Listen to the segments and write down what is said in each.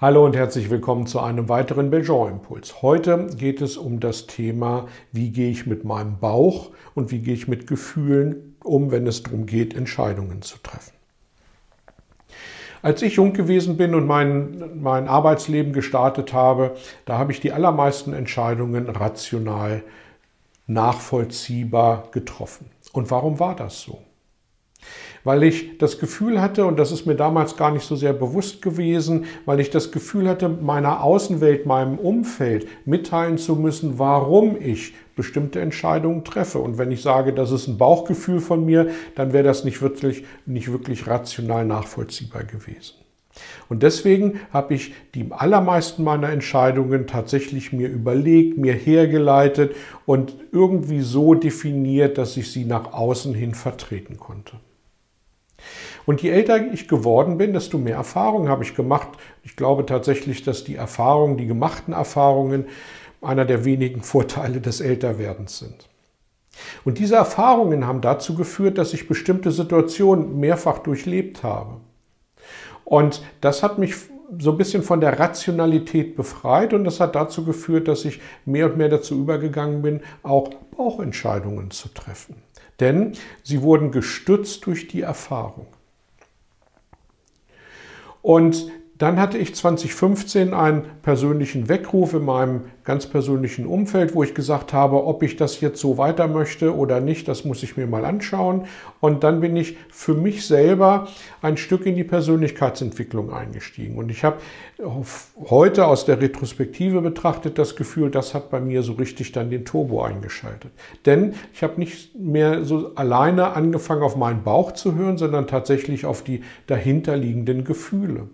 Hallo und herzlich willkommen zu einem weiteren Belgian-Impuls. Heute geht es um das Thema, wie gehe ich mit meinem Bauch und wie gehe ich mit Gefühlen um, wenn es darum geht, Entscheidungen zu treffen. Als ich jung gewesen bin und mein, mein Arbeitsleben gestartet habe, da habe ich die allermeisten Entscheidungen rational nachvollziehbar getroffen. Und warum war das so? Weil ich das Gefühl hatte, und das ist mir damals gar nicht so sehr bewusst gewesen, weil ich das Gefühl hatte, meiner Außenwelt, meinem Umfeld mitteilen zu müssen, warum ich bestimmte Entscheidungen treffe. Und wenn ich sage, das ist ein Bauchgefühl von mir, dann wäre das nicht wirklich, nicht wirklich rational nachvollziehbar gewesen. Und deswegen habe ich die allermeisten meiner Entscheidungen tatsächlich mir überlegt, mir hergeleitet und irgendwie so definiert, dass ich sie nach außen hin vertreten konnte. Und je älter ich geworden bin, desto mehr Erfahrungen habe ich gemacht. Ich glaube tatsächlich, dass die Erfahrungen, die gemachten Erfahrungen, einer der wenigen Vorteile des Älterwerdens sind. Und diese Erfahrungen haben dazu geführt, dass ich bestimmte Situationen mehrfach durchlebt habe. Und das hat mich so ein bisschen von der Rationalität befreit und das hat dazu geführt, dass ich mehr und mehr dazu übergegangen bin, auch Bauchentscheidungen zu treffen. Denn sie wurden gestützt durch die Erfahrung. Und dann hatte ich 2015 einen persönlichen Weckruf in meinem ganz persönlichen Umfeld, wo ich gesagt habe, ob ich das jetzt so weiter möchte oder nicht, das muss ich mir mal anschauen. Und dann bin ich für mich selber ein Stück in die Persönlichkeitsentwicklung eingestiegen. Und ich habe heute aus der Retrospektive betrachtet das Gefühl, das hat bei mir so richtig dann den Turbo eingeschaltet. Denn ich habe nicht mehr so alleine angefangen, auf meinen Bauch zu hören, sondern tatsächlich auf die dahinterliegenden Gefühle.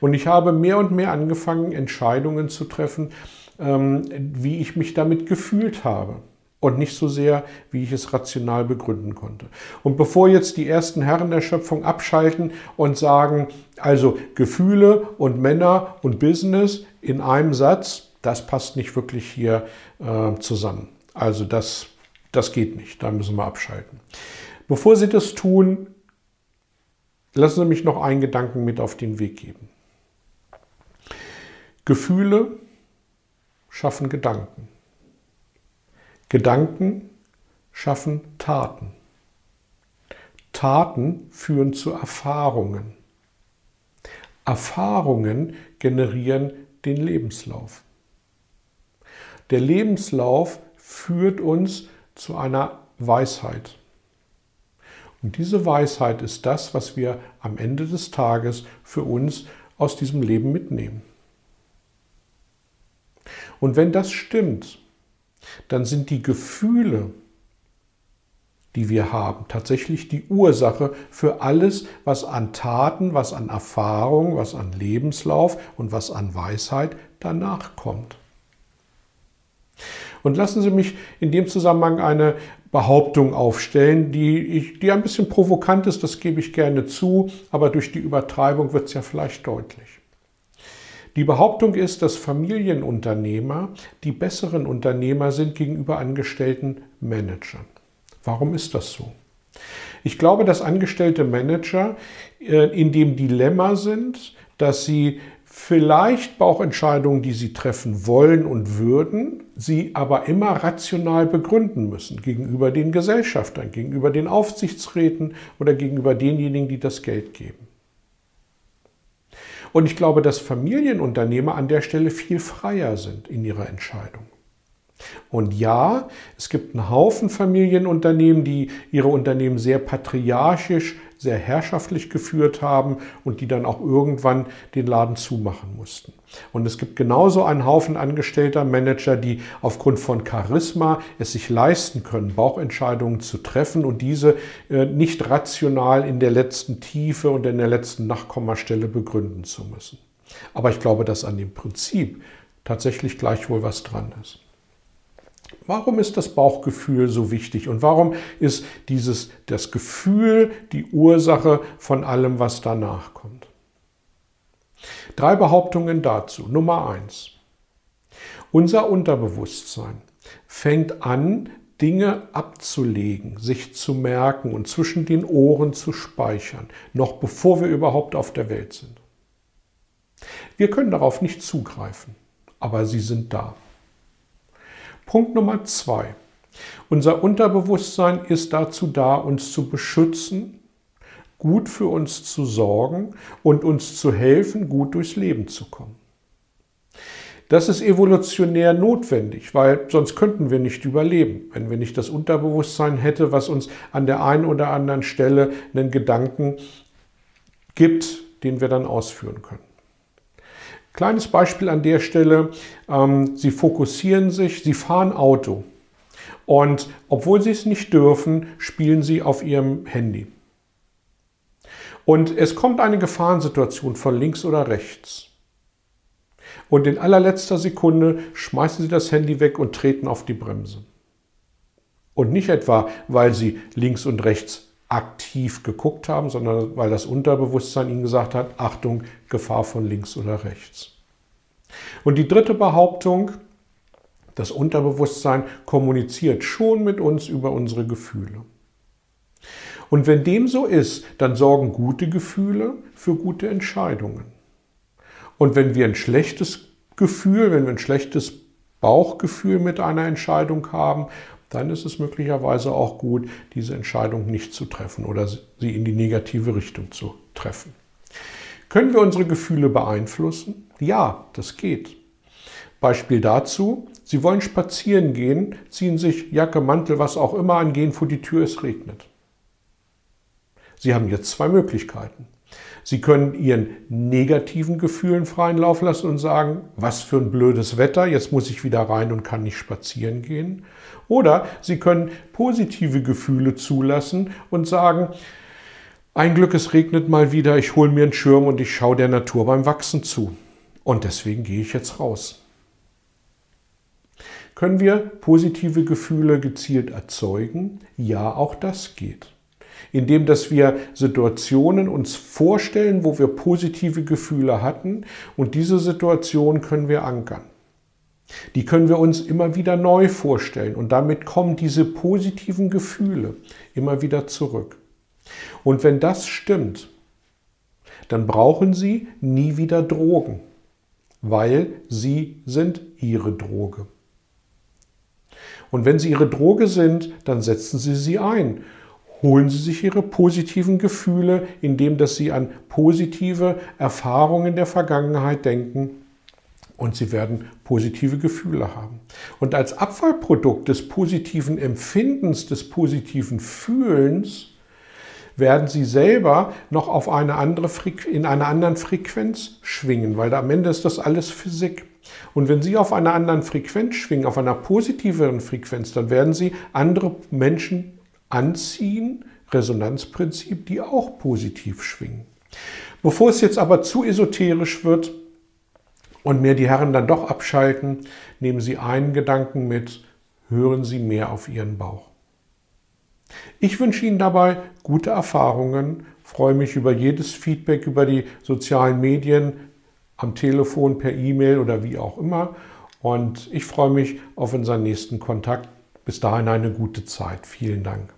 Und ich habe mehr und mehr angefangen, Entscheidungen zu treffen, ähm, wie ich mich damit gefühlt habe und nicht so sehr, wie ich es rational begründen konnte. Und bevor jetzt die ersten Herren der Schöpfung abschalten und sagen, also Gefühle und Männer und Business in einem Satz, das passt nicht wirklich hier äh, zusammen. Also das, das geht nicht, da müssen wir abschalten. Bevor Sie das tun, Lassen Sie mich noch einen Gedanken mit auf den Weg geben. Gefühle schaffen Gedanken. Gedanken schaffen Taten. Taten führen zu Erfahrungen. Erfahrungen generieren den Lebenslauf. Der Lebenslauf führt uns zu einer Weisheit. Und diese Weisheit ist das, was wir am Ende des Tages für uns aus diesem Leben mitnehmen. Und wenn das stimmt, dann sind die Gefühle, die wir haben, tatsächlich die Ursache für alles, was an Taten, was an Erfahrung, was an Lebenslauf und was an Weisheit danach kommt. Und lassen Sie mich in dem Zusammenhang eine Behauptung aufstellen, die, die ein bisschen provokant ist, das gebe ich gerne zu, aber durch die Übertreibung wird es ja vielleicht deutlich. Die Behauptung ist, dass Familienunternehmer die besseren Unternehmer sind gegenüber angestellten Managern. Warum ist das so? Ich glaube, dass angestellte Manager äh, in dem Dilemma sind, dass sie vielleicht Bauchentscheidungen, die sie treffen wollen und würden, sie aber immer rational begründen müssen gegenüber den Gesellschaftern, gegenüber den Aufsichtsräten oder gegenüber denjenigen, die das Geld geben. Und ich glaube, dass Familienunternehmer an der Stelle viel freier sind in ihrer Entscheidung. Und ja, es gibt einen Haufen Familienunternehmen, die ihre Unternehmen sehr patriarchisch, sehr herrschaftlich geführt haben und die dann auch irgendwann den Laden zumachen mussten. Und es gibt genauso einen Haufen angestellter Manager, die aufgrund von Charisma es sich leisten können, Bauchentscheidungen zu treffen und diese äh, nicht rational in der letzten Tiefe und in der letzten Nachkommastelle begründen zu müssen. Aber ich glaube, dass an dem Prinzip tatsächlich gleichwohl was dran ist. Warum ist das Bauchgefühl so wichtig und warum ist dieses, das Gefühl die Ursache von allem, was danach kommt? Drei Behauptungen dazu. Nummer eins. Unser Unterbewusstsein fängt an, Dinge abzulegen, sich zu merken und zwischen den Ohren zu speichern, noch bevor wir überhaupt auf der Welt sind. Wir können darauf nicht zugreifen, aber sie sind da. Punkt Nummer zwei. Unser Unterbewusstsein ist dazu da, uns zu beschützen, gut für uns zu sorgen und uns zu helfen, gut durchs Leben zu kommen. Das ist evolutionär notwendig, weil sonst könnten wir nicht überleben, wenn wir nicht das Unterbewusstsein hätte, was uns an der einen oder anderen Stelle einen Gedanken gibt, den wir dann ausführen können. Kleines Beispiel an der Stelle, ähm, Sie fokussieren sich, Sie fahren Auto und obwohl Sie es nicht dürfen, spielen Sie auf Ihrem Handy. Und es kommt eine Gefahrensituation von links oder rechts. Und in allerletzter Sekunde schmeißen Sie das Handy weg und treten auf die Bremse. Und nicht etwa, weil Sie links und rechts aktiv geguckt haben, sondern weil das Unterbewusstsein Ihnen gesagt hat, Achtung, Gefahr von links oder rechts. Und die dritte Behauptung, das Unterbewusstsein kommuniziert schon mit uns über unsere Gefühle. Und wenn dem so ist, dann sorgen gute Gefühle für gute Entscheidungen. Und wenn wir ein schlechtes Gefühl, wenn wir ein schlechtes Bauchgefühl mit einer Entscheidung haben, dann ist es möglicherweise auch gut, diese Entscheidung nicht zu treffen oder sie in die negative Richtung zu treffen. Können wir unsere Gefühle beeinflussen? Ja, das geht. Beispiel dazu, Sie wollen spazieren gehen, ziehen sich Jacke, Mantel, was auch immer an, gehen vor die Tür, es regnet. Sie haben jetzt zwei Möglichkeiten. Sie können Ihren negativen Gefühlen freien Lauf lassen und sagen, was für ein blödes Wetter, jetzt muss ich wieder rein und kann nicht spazieren gehen. Oder Sie können positive Gefühle zulassen und sagen, ein Glück, es regnet mal wieder, ich hole mir einen Schirm und ich schaue der Natur beim Wachsen zu. Und deswegen gehe ich jetzt raus. Können wir positive Gefühle gezielt erzeugen? Ja, auch das geht indem dass wir Situationen uns vorstellen, wo wir positive Gefühle hatten und diese Situation können wir ankern. Die können wir uns immer wieder neu vorstellen und damit kommen diese positiven Gefühle immer wieder zurück. Und wenn das stimmt, dann brauchen Sie nie wieder Drogen, weil Sie sind Ihre Droge. Und wenn Sie Ihre Droge sind, dann setzen Sie sie ein holen Sie sich Ihre positiven Gefühle, indem dass Sie an positive Erfahrungen der Vergangenheit denken und Sie werden positive Gefühle haben. Und als Abfallprodukt des positiven Empfindens, des positiven Fühlens, werden Sie selber noch auf eine andere in einer anderen Frequenz schwingen, weil am Ende ist das alles Physik. Und wenn Sie auf einer anderen Frequenz schwingen, auf einer positiveren Frequenz, dann werden Sie andere Menschen anziehen, Resonanzprinzip, die auch positiv schwingen. Bevor es jetzt aber zu esoterisch wird und mir die Herren dann doch abschalten, nehmen Sie einen Gedanken mit, hören Sie mehr auf Ihren Bauch. Ich wünsche Ihnen dabei gute Erfahrungen, freue mich über jedes Feedback über die sozialen Medien, am Telefon, per E-Mail oder wie auch immer. Und ich freue mich auf unseren nächsten Kontakt. Bis dahin eine gute Zeit. Vielen Dank.